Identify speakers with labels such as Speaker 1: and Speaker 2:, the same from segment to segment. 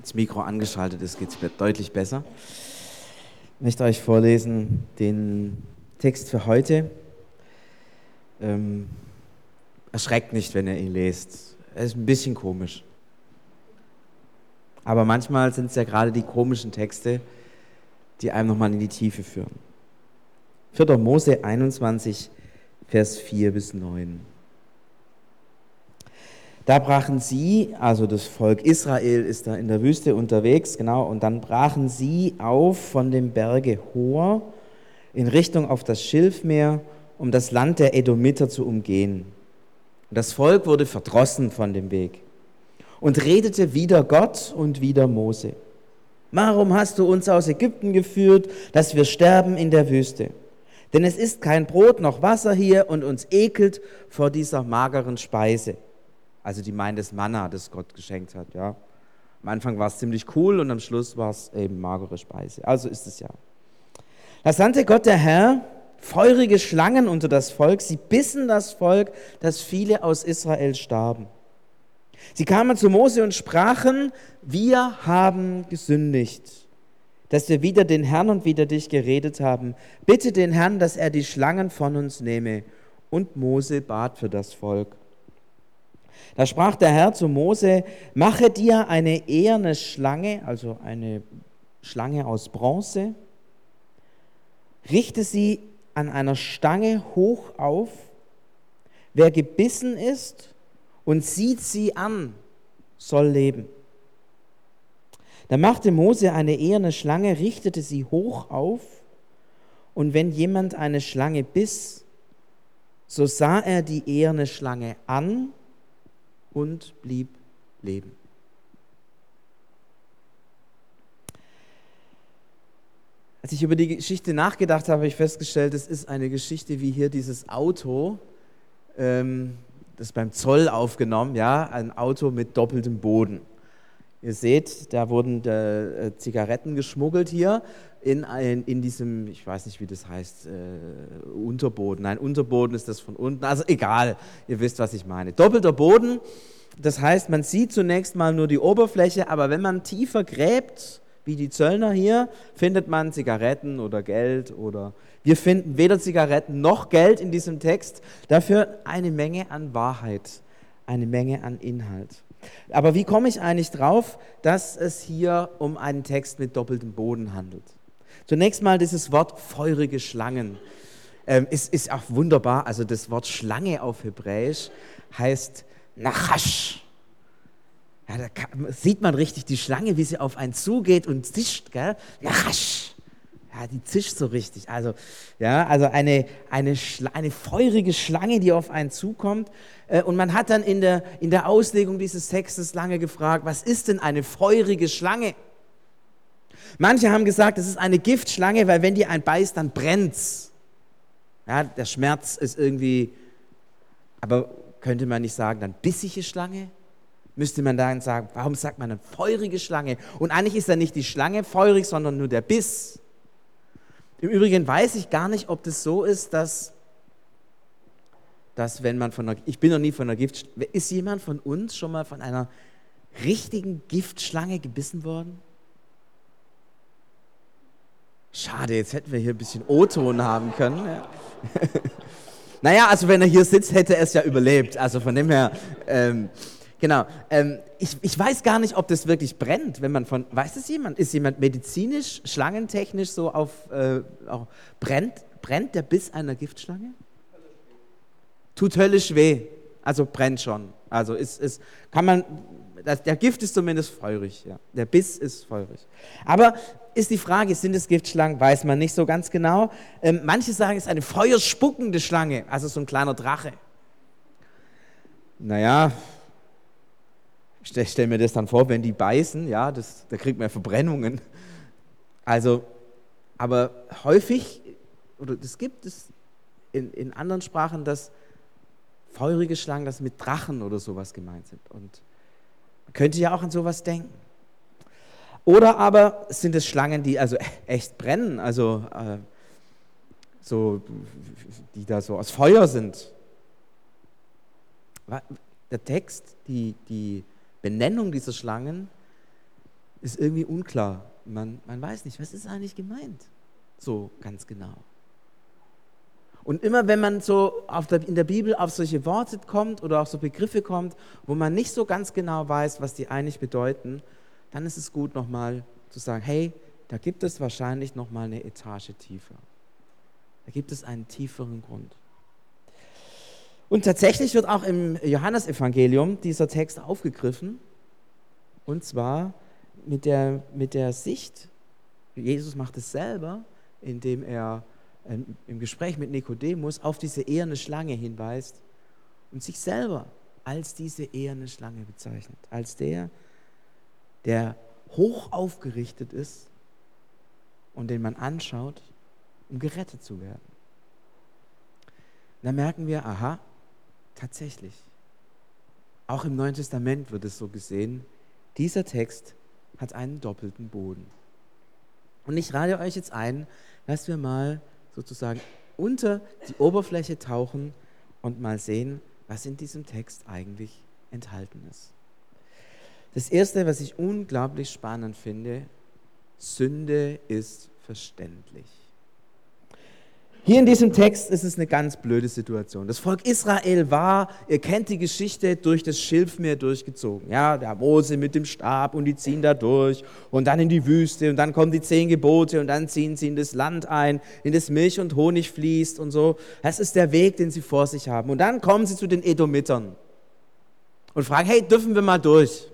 Speaker 1: das Mikro angeschaltet ist, geht es deutlich besser. Ich möchte euch vorlesen den Text für heute. Ähm, erschreckt nicht, wenn ihr ihn lest. Er ist ein bisschen komisch. Aber manchmal sind es ja gerade die komischen Texte, die einem nochmal in die Tiefe führen. 4. Mose 21, Vers 4 bis 9. Da brachen sie, also das Volk Israel ist da in der Wüste unterwegs, genau, und dann brachen sie auf von dem Berge Hor in Richtung auf das Schilfmeer, um das Land der Edomiter zu umgehen. Und das Volk wurde verdrossen von dem Weg und redete wieder Gott und wieder Mose. Warum hast du uns aus Ägypten geführt, dass wir sterben in der Wüste? Denn es ist kein Brot noch Wasser hier und uns ekelt vor dieser mageren Speise. Also die meint das Manna, das Gott geschenkt hat. Ja. Am Anfang war es ziemlich cool und am Schluss war es eben magere Speise. Also ist es ja. Da sandte Gott der Herr feurige Schlangen unter das Volk. Sie bissen das Volk, dass viele aus Israel starben. Sie kamen zu Mose und sprachen, wir haben gesündigt, dass wir wieder den Herrn und wieder dich geredet haben. Bitte den Herrn, dass er die Schlangen von uns nehme. Und Mose bat für das Volk. Da sprach der Herr zu Mose, mache dir eine eherne Schlange, also eine Schlange aus Bronze, richte sie an einer Stange hoch auf. Wer gebissen ist und sieht sie an, soll leben. Da machte Mose eine eherne Schlange, richtete sie hoch auf, und wenn jemand eine Schlange biss, so sah er die eherne Schlange an und blieb leben. Als ich über die Geschichte nachgedacht habe, habe ich festgestellt, es ist eine Geschichte wie hier dieses Auto, ähm, das beim Zoll aufgenommen, ja, ein Auto mit doppeltem Boden. Ihr seht, da wurden äh, Zigaretten geschmuggelt hier in, in, in, diesem, ich weiß nicht, wie das heißt, äh, Unterboden. Nein, Unterboden ist das von unten. Also egal, ihr wisst, was ich meine. Doppelter Boden, das heißt, man sieht zunächst mal nur die Oberfläche, aber wenn man tiefer gräbt, wie die Zöllner hier, findet man Zigaretten oder Geld oder wir finden weder Zigaretten noch Geld in diesem Text, dafür eine Menge an Wahrheit, eine Menge an Inhalt. Aber wie komme ich eigentlich drauf, dass es hier um einen Text mit doppeltem Boden handelt? Zunächst mal dieses Wort feurige Schlangen. Ähm, ist, ist auch wunderbar. Also das Wort Schlange auf Hebräisch heißt Nachash. Ja, da kann, sieht man richtig die Schlange, wie sie auf einen zugeht und zischt, gell? Nachash. Ja, die zischt so richtig. Also, ja, also eine, eine, eine feurige Schlange, die auf einen zukommt. Äh, und man hat dann in der, in der Auslegung dieses Textes lange gefragt, was ist denn eine feurige Schlange? Manche haben gesagt, es ist eine Giftschlange, weil wenn die einen beißt, dann brennt's. Ja, der Schmerz ist irgendwie, aber könnte man nicht sagen, dann bissige Schlange? Müsste man dann sagen, warum sagt man eine feurige Schlange? Und eigentlich ist ja nicht die Schlange feurig, sondern nur der Biss. Im Übrigen weiß ich gar nicht, ob das so ist, dass, dass wenn man von einer, ich bin noch nie von einer Giftschlange, ist jemand von uns schon mal von einer richtigen Giftschlange gebissen worden? Schade, jetzt hätten wir hier ein bisschen O-Ton haben können. Ja. naja, also wenn er hier sitzt, hätte er es ja überlebt. Also von dem her, ähm, Genau. Ähm, ich, ich weiß gar nicht, ob das wirklich brennt, wenn man von. Weiß es jemand? Ist jemand medizinisch, schlangentechnisch so auf. Äh, auch, brennt, brennt der Biss einer Giftschlange? Tut höllisch weh. Also brennt schon. Also ist, ist, kann man. Das, der Gift ist zumindest feurig. Ja. Der Biss ist feurig. Aber ist die Frage, sind es Giftschlangen? Weiß man nicht so ganz genau. Ähm, manche sagen, es ist eine feuerspuckende Schlange, also so ein kleiner Drache. Naja, ich stelle mir das dann vor, wenn die beißen, ja, das, da kriegt man Verbrennungen. Also, aber häufig, oder das gibt es in, in anderen Sprachen, dass feurige Schlangen, das mit Drachen oder sowas gemeint sind. Und man könnte ja auch an sowas denken. Oder aber sind es Schlangen, die also echt brennen, also äh, so, die da so aus Feuer sind. Der Text, die, die Benennung dieser Schlangen ist irgendwie unklar. Man, man weiß nicht, was ist eigentlich gemeint? So ganz genau. Und immer wenn man so der, in der Bibel auf solche Worte kommt oder auf so Begriffe kommt, wo man nicht so ganz genau weiß, was die eigentlich bedeuten, dann ist es gut nochmal zu sagen, hey, da gibt es wahrscheinlich nochmal eine Etage tiefer. Da gibt es einen tieferen Grund. Und tatsächlich wird auch im Johannesevangelium dieser Text aufgegriffen. Und zwar mit der, mit der Sicht, Jesus macht es selber, indem er ähm, im Gespräch mit Nikodemus auf diese eherne Schlange hinweist und sich selber als diese eherne Schlange bezeichnet, als der, der hoch aufgerichtet ist und den man anschaut, um gerettet zu werden. Da merken wir, aha, Tatsächlich. Auch im Neuen Testament wird es so gesehen. Dieser Text hat einen doppelten Boden. Und ich rate euch jetzt ein, dass wir mal sozusagen unter die Oberfläche tauchen und mal sehen, was in diesem Text eigentlich enthalten ist. Das Erste, was ich unglaublich spannend finde, Sünde ist verständlich. Hier in diesem Text ist es eine ganz blöde Situation. Das Volk Israel war, ihr kennt die Geschichte, durch das Schilfmeer durchgezogen. Ja, der Mose mit dem Stab und die ziehen da durch und dann in die Wüste und dann kommen die zehn Gebote und dann ziehen sie in das Land ein, in das Milch und Honig fließt und so. Das ist der Weg, den sie vor sich haben. Und dann kommen sie zu den Edomitern und fragen, hey, dürfen wir mal durch?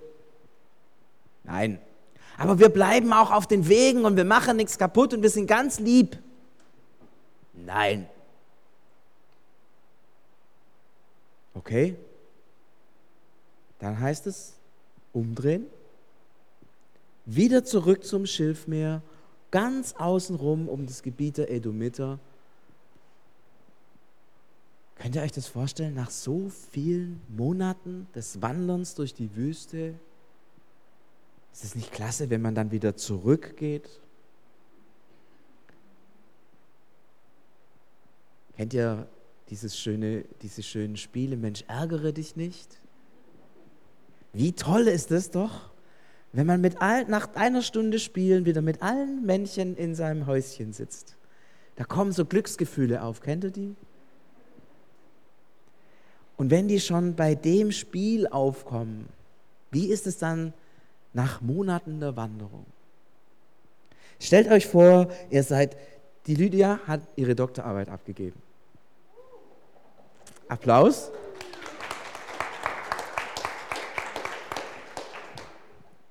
Speaker 1: Nein. Aber wir bleiben auch auf den Wegen und wir machen nichts kaputt und wir sind ganz lieb. Nein. Okay? Dann heißt es umdrehen, wieder zurück zum Schilfmeer, ganz außenrum um das Gebiet der Edomiter. Könnt ihr euch das vorstellen, nach so vielen Monaten des Wanderns durch die Wüste? Ist es nicht klasse, wenn man dann wieder zurückgeht Kennt ihr dieses schöne, diese schönen Spiele, Mensch, ärgere dich nicht? Wie toll ist es doch, wenn man mit all, nach einer Stunde Spielen wieder mit allen Männchen in seinem Häuschen sitzt. Da kommen so Glücksgefühle auf, kennt ihr die? Und wenn die schon bei dem Spiel aufkommen, wie ist es dann nach Monaten der Wanderung? Stellt euch vor, ihr seid, die Lydia hat ihre Doktorarbeit abgegeben. Applaus.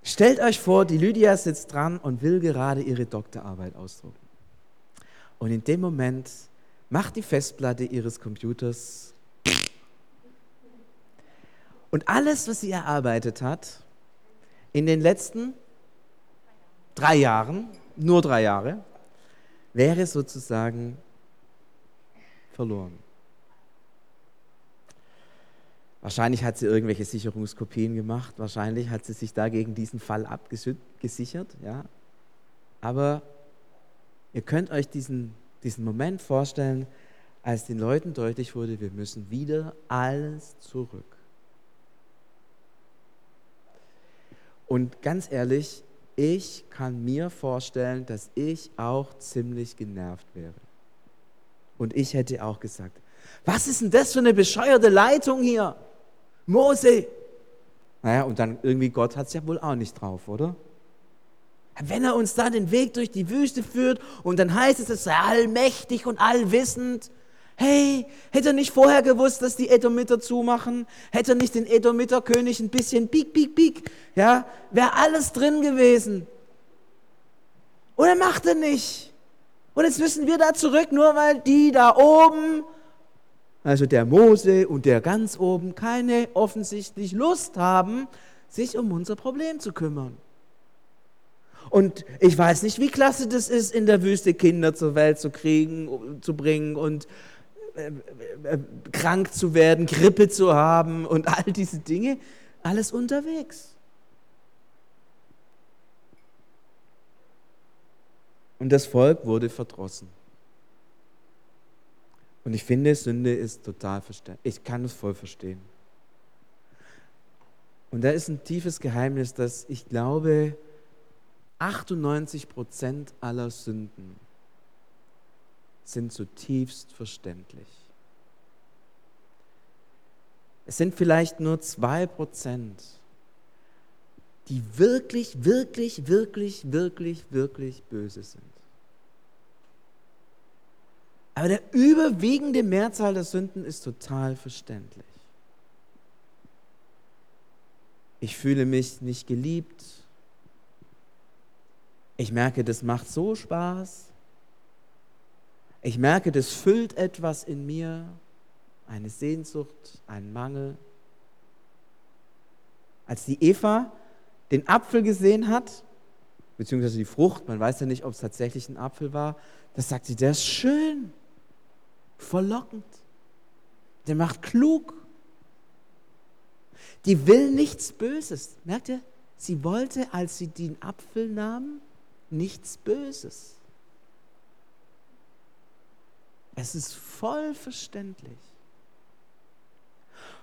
Speaker 1: Stellt euch vor, die Lydia sitzt dran und will gerade ihre Doktorarbeit ausdrucken. Und in dem Moment macht die Festplatte ihres Computers und alles, was sie erarbeitet hat, in den letzten drei Jahren, nur drei Jahre, wäre sozusagen verloren. Wahrscheinlich hat sie irgendwelche Sicherungskopien gemacht, wahrscheinlich hat sie sich da gegen diesen Fall abgesichert, ja. Aber ihr könnt euch diesen, diesen Moment vorstellen, als den Leuten deutlich wurde, wir müssen wieder alles zurück. Und ganz ehrlich, ich kann mir vorstellen, dass ich auch ziemlich genervt wäre. Und ich hätte auch gesagt, was ist denn das für eine bescheuerte Leitung hier? Mose. Naja, und dann irgendwie Gott hat es ja wohl auch nicht drauf, oder? Wenn er uns da den Weg durch die Wüste führt und dann heißt es, es sei allmächtig und allwissend. Hey, hätte er nicht vorher gewusst, dass die Edomiter zumachen? Hätte er nicht den Edomiter-König ein bisschen piek, piek, piek? Ja, wäre alles drin gewesen. Und er macht er nicht. Und jetzt müssen wir da zurück, nur weil die da oben also der Mose und der ganz oben, keine offensichtlich Lust haben, sich um unser Problem zu kümmern. Und ich weiß nicht, wie klasse das ist, in der Wüste Kinder zur Welt zu kriegen, zu bringen und äh, äh, krank zu werden, Grippe zu haben und all diese Dinge, alles unterwegs. Und das Volk wurde verdrossen. Und ich finde, Sünde ist total verständlich. Ich kann es voll verstehen. Und da ist ein tiefes Geheimnis, dass ich glaube, 98 Prozent aller Sünden sind zutiefst verständlich. Es sind vielleicht nur zwei Prozent, die wirklich, wirklich, wirklich, wirklich, wirklich böse sind. Aber der überwiegende Mehrzahl der Sünden ist total verständlich. Ich fühle mich nicht geliebt. Ich merke, das macht so Spaß. Ich merke, das füllt etwas in mir, eine Sehnsucht, einen Mangel. Als die Eva den Apfel gesehen hat, beziehungsweise die Frucht, man weiß ja nicht, ob es tatsächlich ein Apfel war, da sagt sie, der ist schön, verlockend, der macht klug. Die will nichts Böses. Merkt ihr? Sie wollte, als sie den Apfel nahm, nichts Böses. Es ist voll verständlich.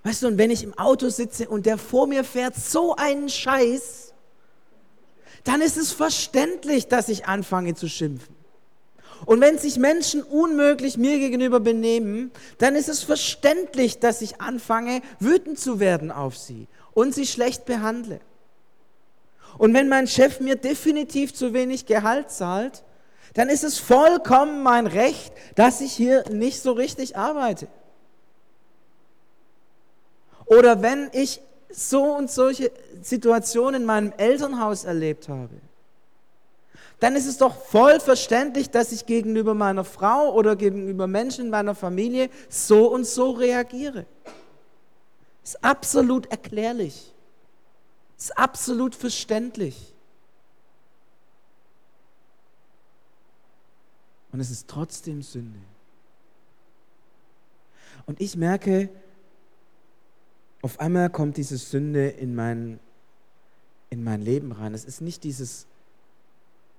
Speaker 1: Weißt du, und wenn ich im Auto sitze und der vor mir fährt so einen Scheiß, dann ist es verständlich, dass ich anfange zu schimpfen. Und wenn sich Menschen unmöglich mir gegenüber benehmen, dann ist es verständlich, dass ich anfange, wütend zu werden auf sie und sie schlecht behandle. Und wenn mein Chef mir definitiv zu wenig Gehalt zahlt, dann ist es vollkommen mein Recht, dass ich hier nicht so richtig arbeite. Oder wenn ich so und solche Situationen in meinem Elternhaus erlebt habe, dann ist es doch voll verständlich, dass ich gegenüber meiner Frau oder gegenüber Menschen in meiner Familie so und so reagiere. Ist absolut erklärlich. Ist absolut verständlich. Und es ist trotzdem Sünde. Und ich merke, auf einmal kommt diese Sünde in mein, in mein Leben rein. Es ist nicht dieses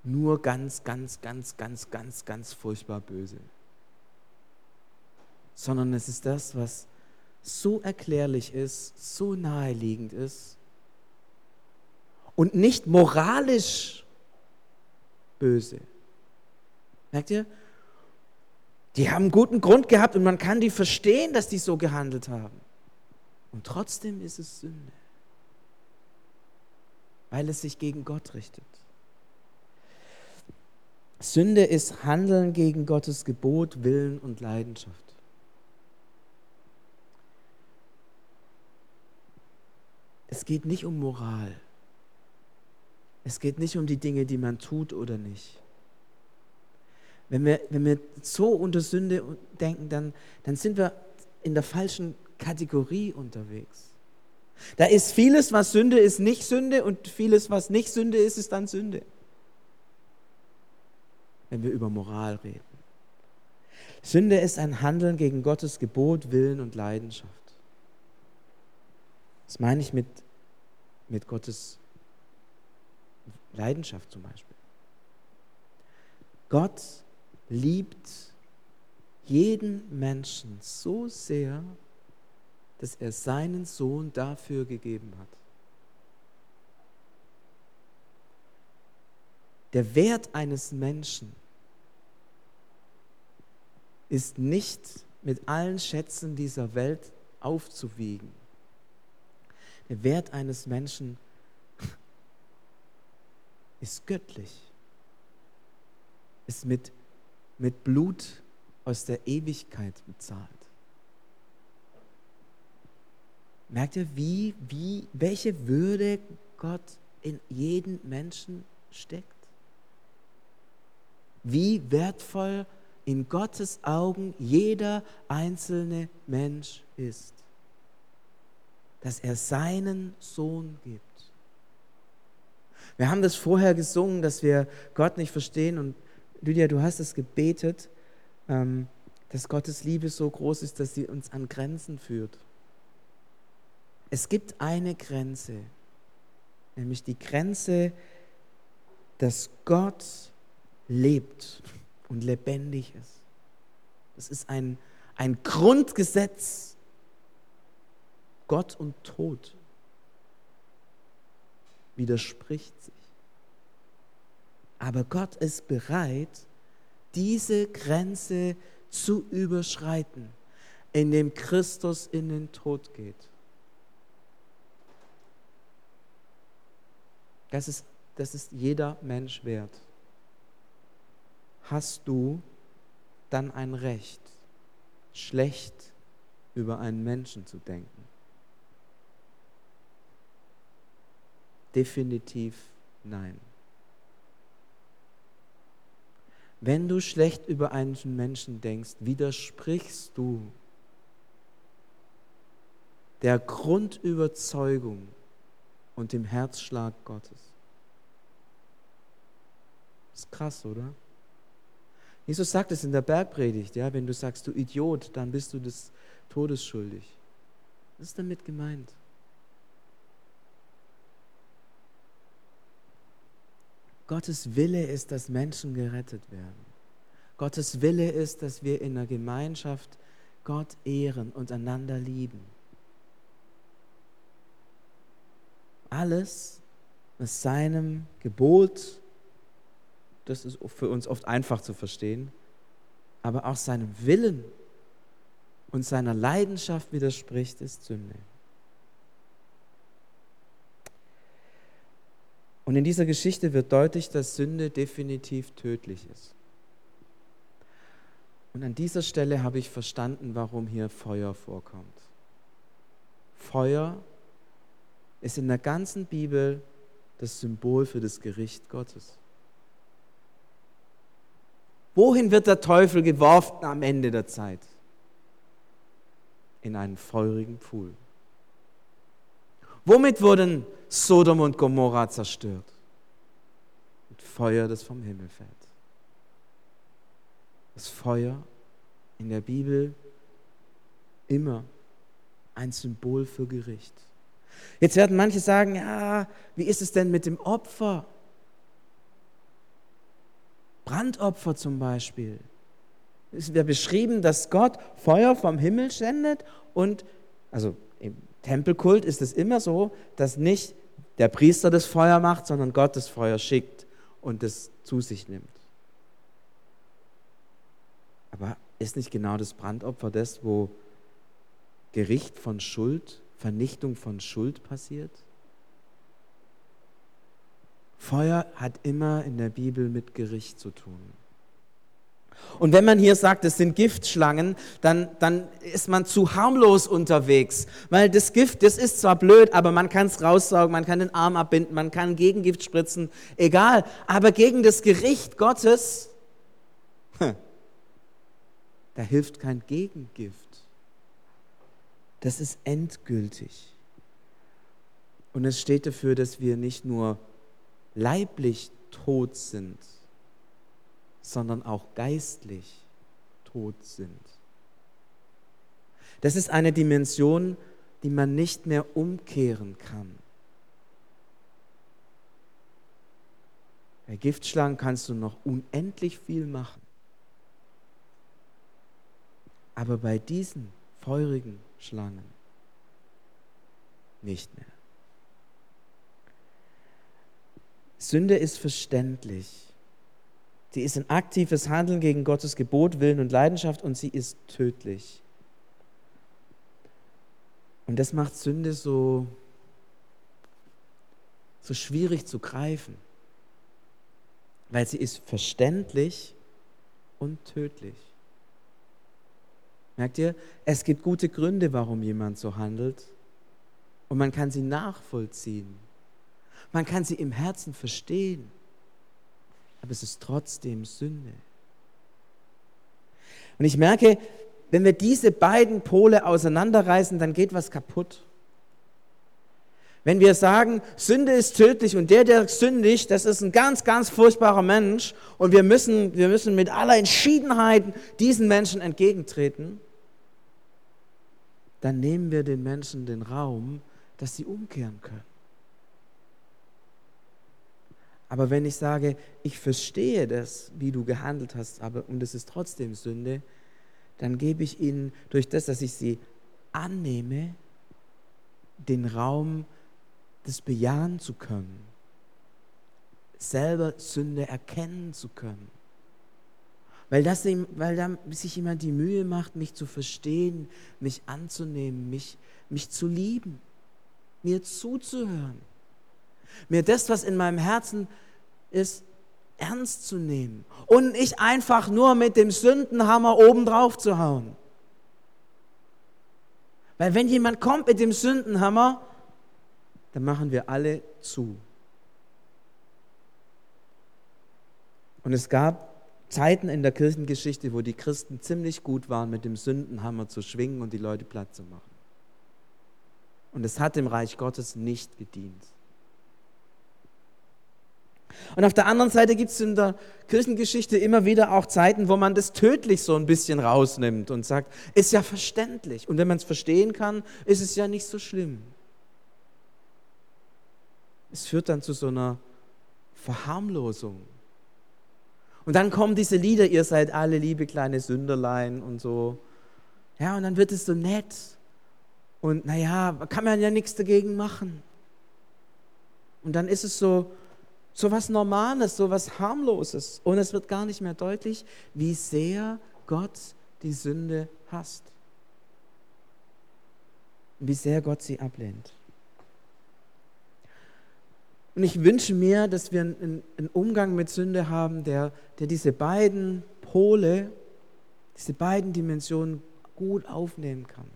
Speaker 1: nur ganz, ganz, ganz, ganz, ganz, ganz furchtbar böse, sondern es ist das, was so erklärlich ist, so naheliegend ist und nicht moralisch böse. Merkt ihr? Die haben guten Grund gehabt und man kann die verstehen, dass die so gehandelt haben. Und trotzdem ist es Sünde, weil es sich gegen Gott richtet. Sünde ist Handeln gegen Gottes Gebot, Willen und Leidenschaft. Es geht nicht um Moral. Es geht nicht um die Dinge, die man tut oder nicht. Wenn wir, wenn wir so unter Sünde denken, dann, dann sind wir in der falschen Kategorie unterwegs. Da ist vieles, was Sünde ist, nicht Sünde und vieles, was nicht Sünde ist, ist dann Sünde. Wenn wir über Moral reden. Sünde ist ein Handeln gegen Gottes Gebot, Willen und Leidenschaft. Das meine ich mit, mit Gottes Leidenschaft zum Beispiel. Gott liebt jeden Menschen so sehr, dass er seinen Sohn dafür gegeben hat. Der Wert eines Menschen ist nicht mit allen Schätzen dieser Welt aufzuwiegen. Der Wert eines Menschen ist göttlich, ist mit, mit Blut aus der Ewigkeit bezahlt. Merkt ihr, wie, wie, welche Würde Gott in jeden Menschen steckt? Wie wertvoll in Gottes Augen jeder einzelne Mensch ist. Dass er seinen Sohn gibt. Wir haben das vorher gesungen, dass wir Gott nicht verstehen. Und Lydia, du hast es gebetet, ähm, dass Gottes Liebe so groß ist, dass sie uns an Grenzen führt. Es gibt eine Grenze, nämlich die Grenze, dass Gott lebt und lebendig ist. Das ist ein, ein Grundgesetz. Gott und Tod widerspricht sich. Aber Gott ist bereit, diese Grenze zu überschreiten, indem Christus in den Tod geht. Das ist, das ist jeder Mensch wert. Hast du dann ein Recht, schlecht über einen Menschen zu denken? Definitiv nein. Wenn du schlecht über einen Menschen denkst, widersprichst du der Grundüberzeugung und dem Herzschlag Gottes. Das ist krass, oder? Jesus sagt es in der Bergpredigt, ja, wenn du sagst, du Idiot, dann bist du des Todes schuldig. Was ist damit gemeint? Gottes Wille ist, dass Menschen gerettet werden. Gottes Wille ist, dass wir in der Gemeinschaft Gott ehren und einander lieben. Alles, was seinem Gebot, das ist für uns oft einfach zu verstehen, aber auch seinem Willen und seiner Leidenschaft widerspricht, ist Sünde. Und in dieser Geschichte wird deutlich, dass Sünde definitiv tödlich ist. Und an dieser Stelle habe ich verstanden, warum hier Feuer vorkommt. Feuer ist in der ganzen Bibel das Symbol für das Gericht Gottes. Wohin wird der Teufel geworfen am Ende der Zeit? In einen feurigen Pfuhl. Womit wurden Sodom und Gomorra zerstört? Mit Feuer, das vom Himmel fällt. Das Feuer in der Bibel immer ein Symbol für Gericht. Jetzt werden manche sagen, ja, wie ist es denn mit dem Opfer? Brandopfer zum Beispiel. Es wird beschrieben, dass Gott Feuer vom Himmel sendet und, also im Tempelkult ist es immer so, dass nicht der Priester das Feuer macht, sondern Gott das Feuer schickt und es zu sich nimmt. Aber ist nicht genau das Brandopfer das, wo Gericht von Schuld, Vernichtung von Schuld passiert? Feuer hat immer in der Bibel mit Gericht zu tun. Und wenn man hier sagt, es sind Giftschlangen, dann, dann ist man zu harmlos unterwegs. Weil das Gift, das ist zwar blöd, aber man kann es raussaugen, man kann den Arm abbinden, man kann Gegengift spritzen, egal. Aber gegen das Gericht Gottes, da hilft kein Gegengift. Das ist endgültig. Und es steht dafür, dass wir nicht nur leiblich tot sind, sondern auch geistlich tot sind. Das ist eine Dimension, die man nicht mehr umkehren kann. Bei Giftschlangen kannst du noch unendlich viel machen. Aber bei diesen feurigen Schlangen nicht mehr. Sünde ist verständlich. Sie ist ein aktives Handeln gegen Gottes Gebot, Willen und Leidenschaft und sie ist tödlich. Und das macht Sünde so, so schwierig zu greifen, weil sie ist verständlich und tödlich. Merkt ihr, es gibt gute Gründe, warum jemand so handelt und man kann sie nachvollziehen. Man kann sie im Herzen verstehen aber es ist trotzdem Sünde. Und ich merke, wenn wir diese beiden Pole auseinanderreißen, dann geht was kaputt. Wenn wir sagen, Sünde ist tödlich und der, der sündigt, das ist ein ganz, ganz furchtbarer Mensch und wir müssen, wir müssen mit aller Entschiedenheit diesen Menschen entgegentreten, dann nehmen wir den Menschen den Raum, dass sie umkehren können. Aber wenn ich sage, ich verstehe das, wie du gehandelt hast, aber und es ist trotzdem Sünde, dann gebe ich ihnen durch das, dass ich sie annehme, den Raum, das bejahen zu können. selber Sünde erkennen zu können. Weil, das, weil dann sich jemand die Mühe macht, mich zu verstehen, mich anzunehmen, mich, mich zu lieben, mir zuzuhören, mir das, was in meinem Herzen ist, ernst zu nehmen und nicht einfach nur mit dem Sündenhammer oben drauf zu hauen. Weil wenn jemand kommt mit dem Sündenhammer, dann machen wir alle zu. Und es gab Zeiten in der Kirchengeschichte, wo die Christen ziemlich gut waren, mit dem Sündenhammer zu schwingen und die Leute platt zu machen. Und es hat dem Reich Gottes nicht gedient. Und auf der anderen Seite gibt es in der Kirchengeschichte immer wieder auch Zeiten, wo man das tödlich so ein bisschen rausnimmt und sagt, ist ja verständlich. Und wenn man es verstehen kann, ist es ja nicht so schlimm. Es führt dann zu so einer Verharmlosung. Und dann kommen diese Lieder, ihr seid alle liebe kleine Sünderlein und so. Ja, und dann wird es so nett. Und naja, kann man ja nichts dagegen machen. Und dann ist es so, so was Normales, so was Harmloses. Und es wird gar nicht mehr deutlich, wie sehr Gott die Sünde hasst. Wie sehr Gott sie ablehnt. Und ich wünsche mir, dass wir einen, einen Umgang mit Sünde haben, der, der diese beiden Pole, diese beiden Dimensionen gut aufnehmen kann.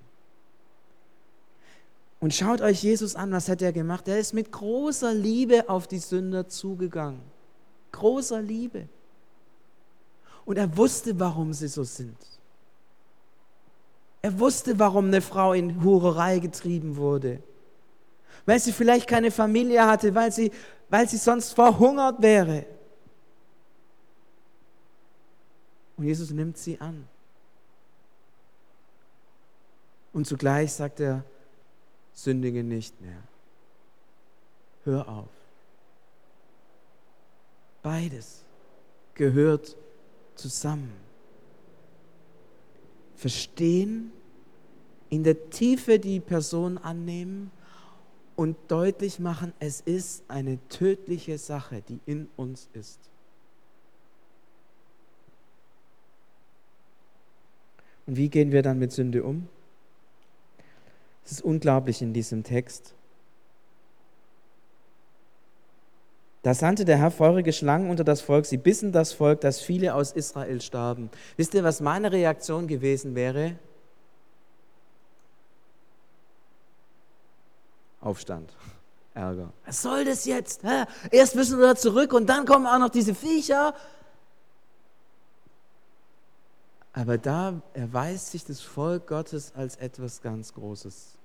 Speaker 1: Und schaut euch Jesus an, was hat er gemacht? Er ist mit großer Liebe auf die Sünder zugegangen. Großer Liebe. Und er wusste, warum sie so sind. Er wusste, warum eine Frau in Hurerei getrieben wurde. Weil sie vielleicht keine Familie hatte, weil sie, weil sie sonst verhungert wäre. Und Jesus nimmt sie an. Und zugleich sagt er, sündige nicht mehr. Hör auf. Beides gehört zusammen. Verstehen, in der Tiefe die Person annehmen und deutlich machen, es ist eine tödliche Sache, die in uns ist. Und wie gehen wir dann mit Sünde um? Es ist unglaublich in diesem Text. Da sandte der Herr feurige Schlangen unter das Volk, sie bissen das Volk, dass viele aus Israel starben. Wisst ihr, was meine Reaktion gewesen wäre? Aufstand, Ärger. Was soll das jetzt? Erst müssen wir da zurück und dann kommen auch noch diese Viecher. Aber da erweist sich das Volk Gottes als etwas ganz Großes.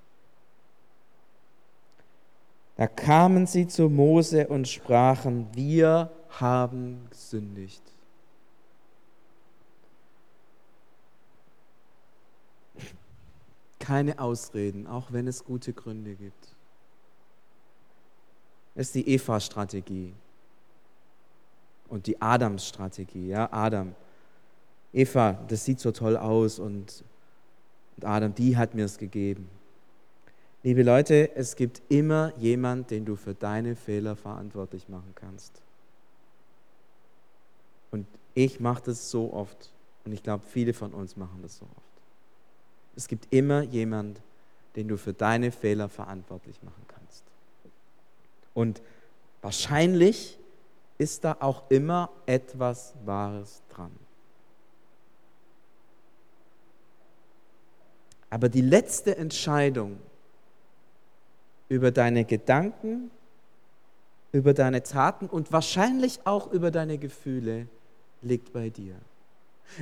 Speaker 1: Da kamen sie zu Mose und sprachen, wir haben gesündigt. Keine Ausreden, auch wenn es gute Gründe gibt. Das ist die Eva-Strategie und die Adams-Strategie. Ja, Adam, Eva, das sieht so toll aus und, und Adam, die hat mir es gegeben. Liebe Leute, es gibt immer jemand, den du für deine Fehler verantwortlich machen kannst. Und ich mache das so oft. Und ich glaube, viele von uns machen das so oft. Es gibt immer jemand, den du für deine Fehler verantwortlich machen kannst. Und wahrscheinlich ist da auch immer etwas Wahres dran. Aber die letzte Entscheidung über deine Gedanken, über deine Taten und wahrscheinlich auch über deine Gefühle liegt bei dir.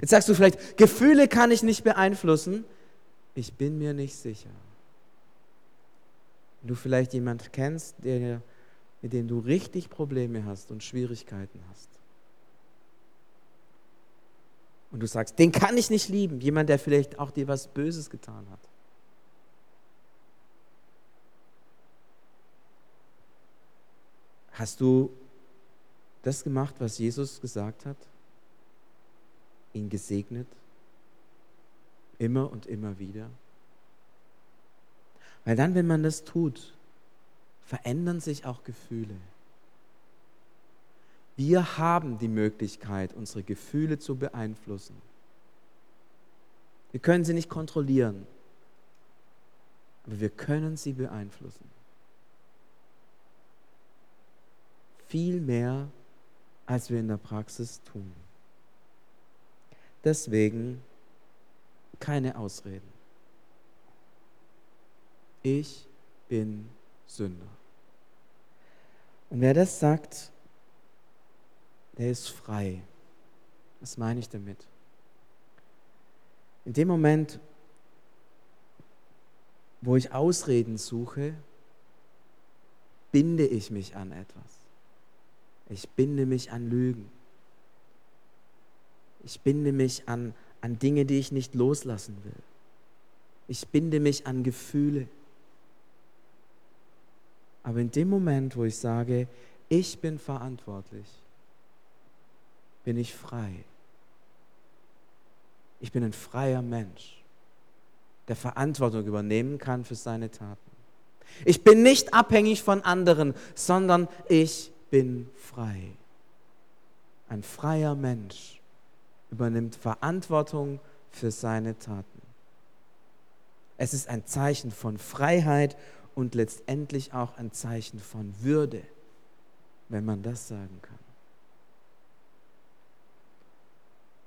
Speaker 1: Jetzt sagst du vielleicht, Gefühle kann ich nicht beeinflussen. Ich bin mir nicht sicher. Du vielleicht jemand kennst, der, mit dem du richtig Probleme hast und Schwierigkeiten hast. Und du sagst, den kann ich nicht lieben. Jemand, der vielleicht auch dir was Böses getan hat. Hast du das gemacht, was Jesus gesagt hat? Ihn gesegnet? Immer und immer wieder? Weil dann, wenn man das tut, verändern sich auch Gefühle. Wir haben die Möglichkeit, unsere Gefühle zu beeinflussen. Wir können sie nicht kontrollieren, aber wir können sie beeinflussen. Viel mehr, als wir in der Praxis tun. Deswegen keine Ausreden. Ich bin Sünder. Und wer das sagt, der ist frei. Was meine ich damit? In dem Moment, wo ich Ausreden suche, binde ich mich an etwas. Ich binde mich an Lügen. Ich binde mich an, an Dinge, die ich nicht loslassen will. Ich binde mich an Gefühle. Aber in dem Moment, wo ich sage, ich bin verantwortlich, bin ich frei. Ich bin ein freier Mensch, der Verantwortung übernehmen kann für seine Taten. Ich bin nicht abhängig von anderen, sondern ich bin frei. Ein freier Mensch übernimmt Verantwortung für seine Taten. Es ist ein Zeichen von Freiheit und letztendlich auch ein Zeichen von Würde, wenn man das sagen kann.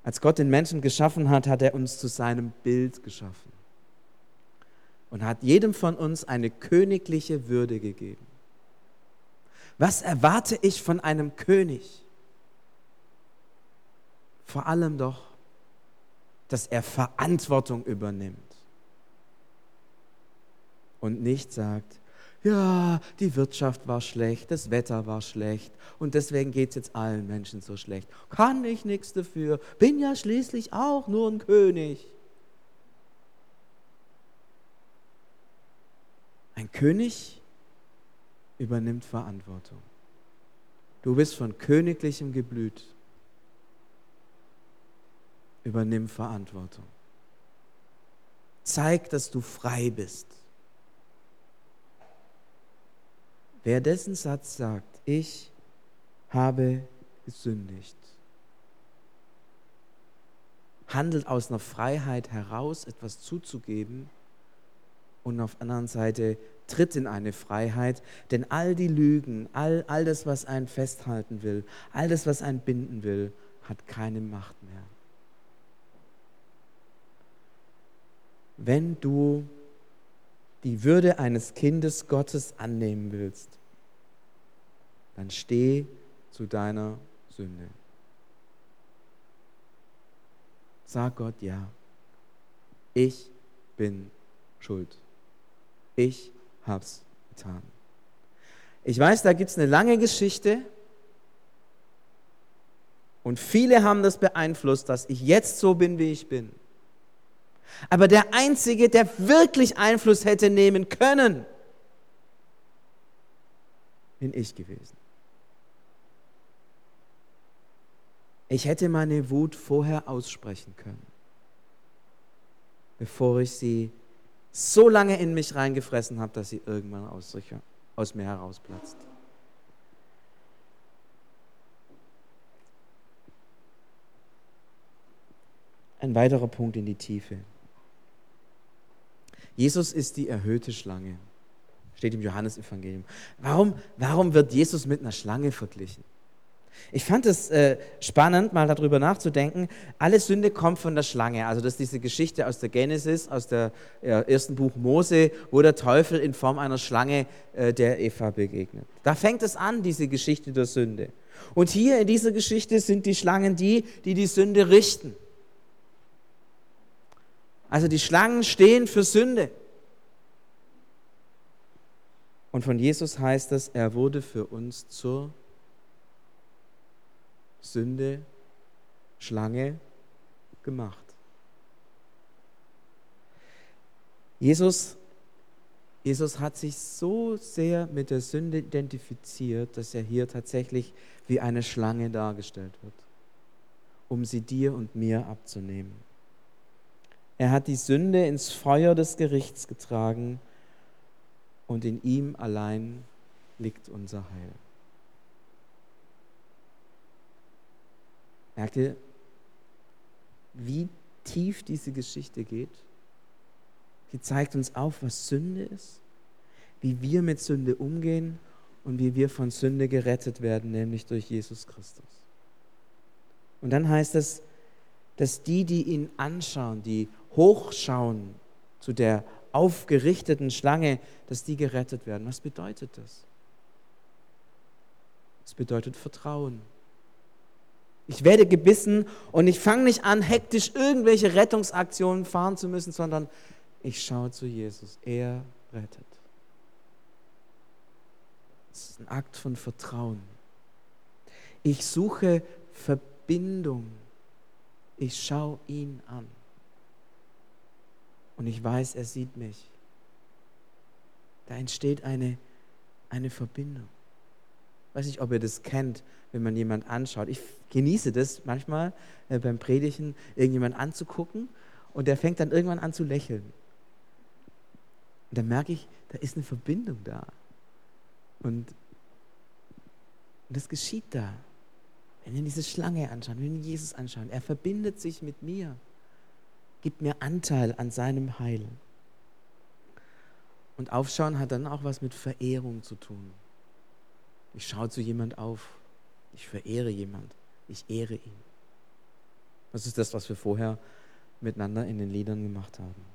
Speaker 1: Als Gott den Menschen geschaffen hat, hat er uns zu seinem Bild geschaffen und hat jedem von uns eine königliche Würde gegeben. Was erwarte ich von einem König? Vor allem doch, dass er Verantwortung übernimmt und nicht sagt, ja, die Wirtschaft war schlecht, das Wetter war schlecht und deswegen geht es jetzt allen Menschen so schlecht. Kann ich nichts dafür, bin ja schließlich auch nur ein König. Ein König übernimmt Verantwortung. Du bist von königlichem Geblüt. Übernimm Verantwortung. Zeig, dass du frei bist. Wer dessen Satz sagt, ich habe gesündigt, handelt aus einer Freiheit heraus, etwas zuzugeben und auf der anderen Seite tritt in eine Freiheit, denn all die Lügen, all, all das, was einen festhalten will, all das, was einen binden will, hat keine Macht mehr. Wenn du die Würde eines Kindes Gottes annehmen willst, dann steh zu deiner Sünde. Sag Gott ja. Ich bin schuld. Ich hab's getan. Ich weiß, da gibt es eine lange Geschichte und viele haben das beeinflusst, dass ich jetzt so bin, wie ich bin. Aber der Einzige, der wirklich Einfluss hätte nehmen können, bin ich gewesen. Ich hätte meine Wut vorher aussprechen können, bevor ich sie so lange in mich reingefressen habe, dass sie irgendwann aus, aus mir herausplatzt. Ein weiterer Punkt in die Tiefe. Jesus ist die erhöhte Schlange. Steht im Johannesevangelium. Warum, warum wird Jesus mit einer Schlange verglichen? Ich fand es äh, spannend, mal darüber nachzudenken. Alle Sünde kommt von der Schlange. Also das ist diese Geschichte aus der Genesis, aus dem äh, ersten Buch Mose, wo der Teufel in Form einer Schlange äh, der Eva begegnet. Da fängt es an, diese Geschichte der Sünde. Und hier in dieser Geschichte sind die Schlangen die, die die Sünde richten. Also die Schlangen stehen für Sünde. Und von Jesus heißt es, er wurde für uns zur Sünde, Schlange gemacht. Jesus, Jesus hat sich so sehr mit der Sünde identifiziert, dass er hier tatsächlich wie eine Schlange dargestellt wird, um sie dir und mir abzunehmen. Er hat die Sünde ins Feuer des Gerichts getragen und in ihm allein liegt unser Heil. Merkt ihr, wie tief diese Geschichte geht? Sie zeigt uns auf, was Sünde ist, wie wir mit Sünde umgehen und wie wir von Sünde gerettet werden, nämlich durch Jesus Christus. Und dann heißt es, dass die, die ihn anschauen, die hochschauen zu der aufgerichteten Schlange, dass die gerettet werden. Was bedeutet das? Das bedeutet Vertrauen. Ich werde gebissen und ich fange nicht an, hektisch irgendwelche Rettungsaktionen fahren zu müssen, sondern ich schaue zu Jesus. Er rettet. Es ist ein Akt von Vertrauen. Ich suche Verbindung. Ich schaue ihn an. Und ich weiß, er sieht mich. Da entsteht eine, eine Verbindung. Weiß nicht, ob ihr das kennt, wenn man jemand anschaut. Ich genieße das manchmal äh, beim Predigen, irgendjemand anzugucken und der fängt dann irgendwann an zu lächeln. Und dann merke ich, da ist eine Verbindung da. Und, und das geschieht da. Wenn wir diese Schlange anschauen, wenn wir Jesus anschauen, er verbindet sich mit mir, gibt mir Anteil an seinem Heil. Und Aufschauen hat dann auch was mit Verehrung zu tun. Ich schaue zu jemand auf, ich verehre jemand, ich ehre ihn. Das ist das, was wir vorher miteinander in den Liedern gemacht haben.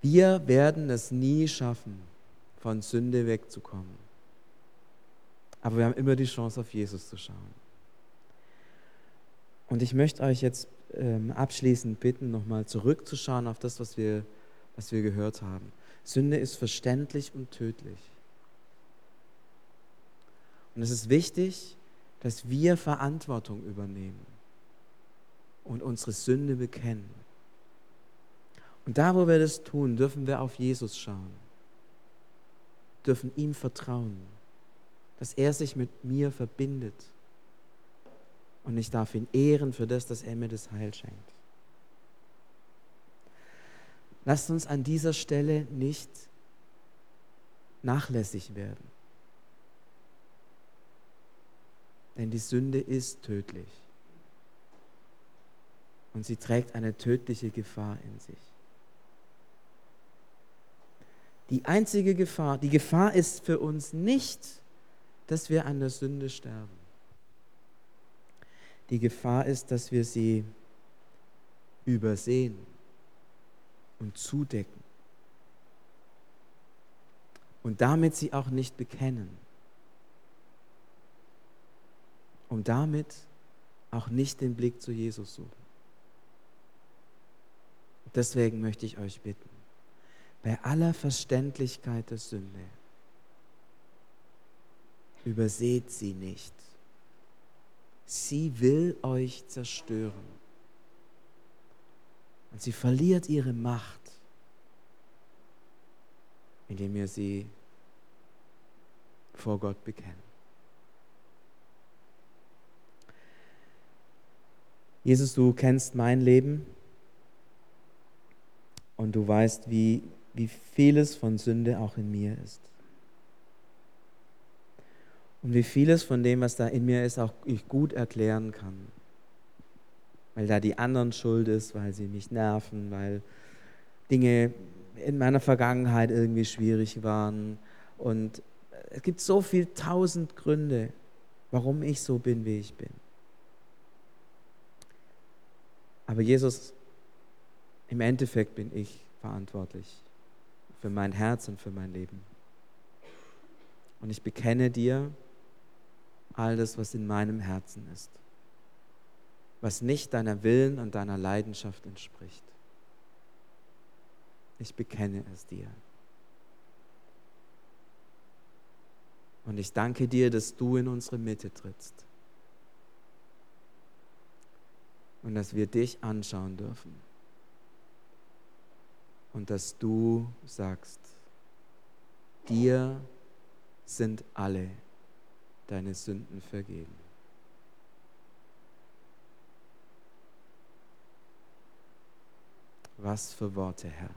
Speaker 1: Wir werden es nie schaffen, von Sünde wegzukommen. Aber wir haben immer die Chance, auf Jesus zu schauen. Und ich möchte euch jetzt ähm, abschließend bitten, nochmal zurückzuschauen auf das, was wir, was wir gehört haben. Sünde ist verständlich und tödlich. Und es ist wichtig, dass wir Verantwortung übernehmen und unsere Sünde bekennen. Und da, wo wir das tun, dürfen wir auf Jesus schauen, dürfen ihm vertrauen, dass er sich mit mir verbindet. Und ich darf ihn ehren für das, dass er mir das Heil schenkt. Lasst uns an dieser Stelle nicht nachlässig werden. Denn die Sünde ist tödlich. Und sie trägt eine tödliche Gefahr in sich. Die einzige Gefahr, die Gefahr ist für uns nicht, dass wir an der Sünde sterben. Die Gefahr ist, dass wir sie übersehen und zudecken und damit sie auch nicht bekennen und damit auch nicht den Blick zu Jesus suchen. Deswegen möchte ich euch bitten, bei aller Verständlichkeit der Sünde, überseht sie nicht. Sie will euch zerstören. Und sie verliert ihre Macht, indem ihr sie vor Gott bekennt. Jesus, du kennst mein Leben und du weißt, wie wie vieles von Sünde auch in mir ist. Und wie vieles von dem, was da in mir ist, auch ich gut erklären kann. Weil da die anderen schuld ist, weil sie mich nerven, weil Dinge in meiner Vergangenheit irgendwie schwierig waren. Und es gibt so viele tausend Gründe, warum ich so bin, wie ich bin. Aber Jesus, im Endeffekt bin ich verantwortlich für mein Herz und für mein Leben. Und ich bekenne dir all das, was in meinem Herzen ist, was nicht deiner Willen und deiner Leidenschaft entspricht. Ich bekenne es dir. Und ich danke dir, dass du in unsere Mitte trittst und dass wir dich anschauen dürfen und dass du sagst, dir sind alle deine Sünden vergeben. Was für Worte, Herr.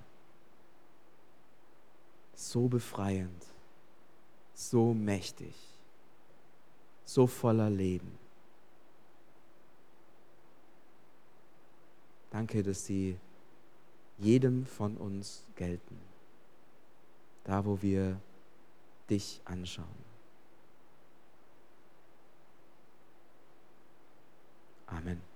Speaker 1: So befreiend, so mächtig, so voller Leben. Danke, dass sie jedem von uns gelten, da wo wir dich anschauen. Amen.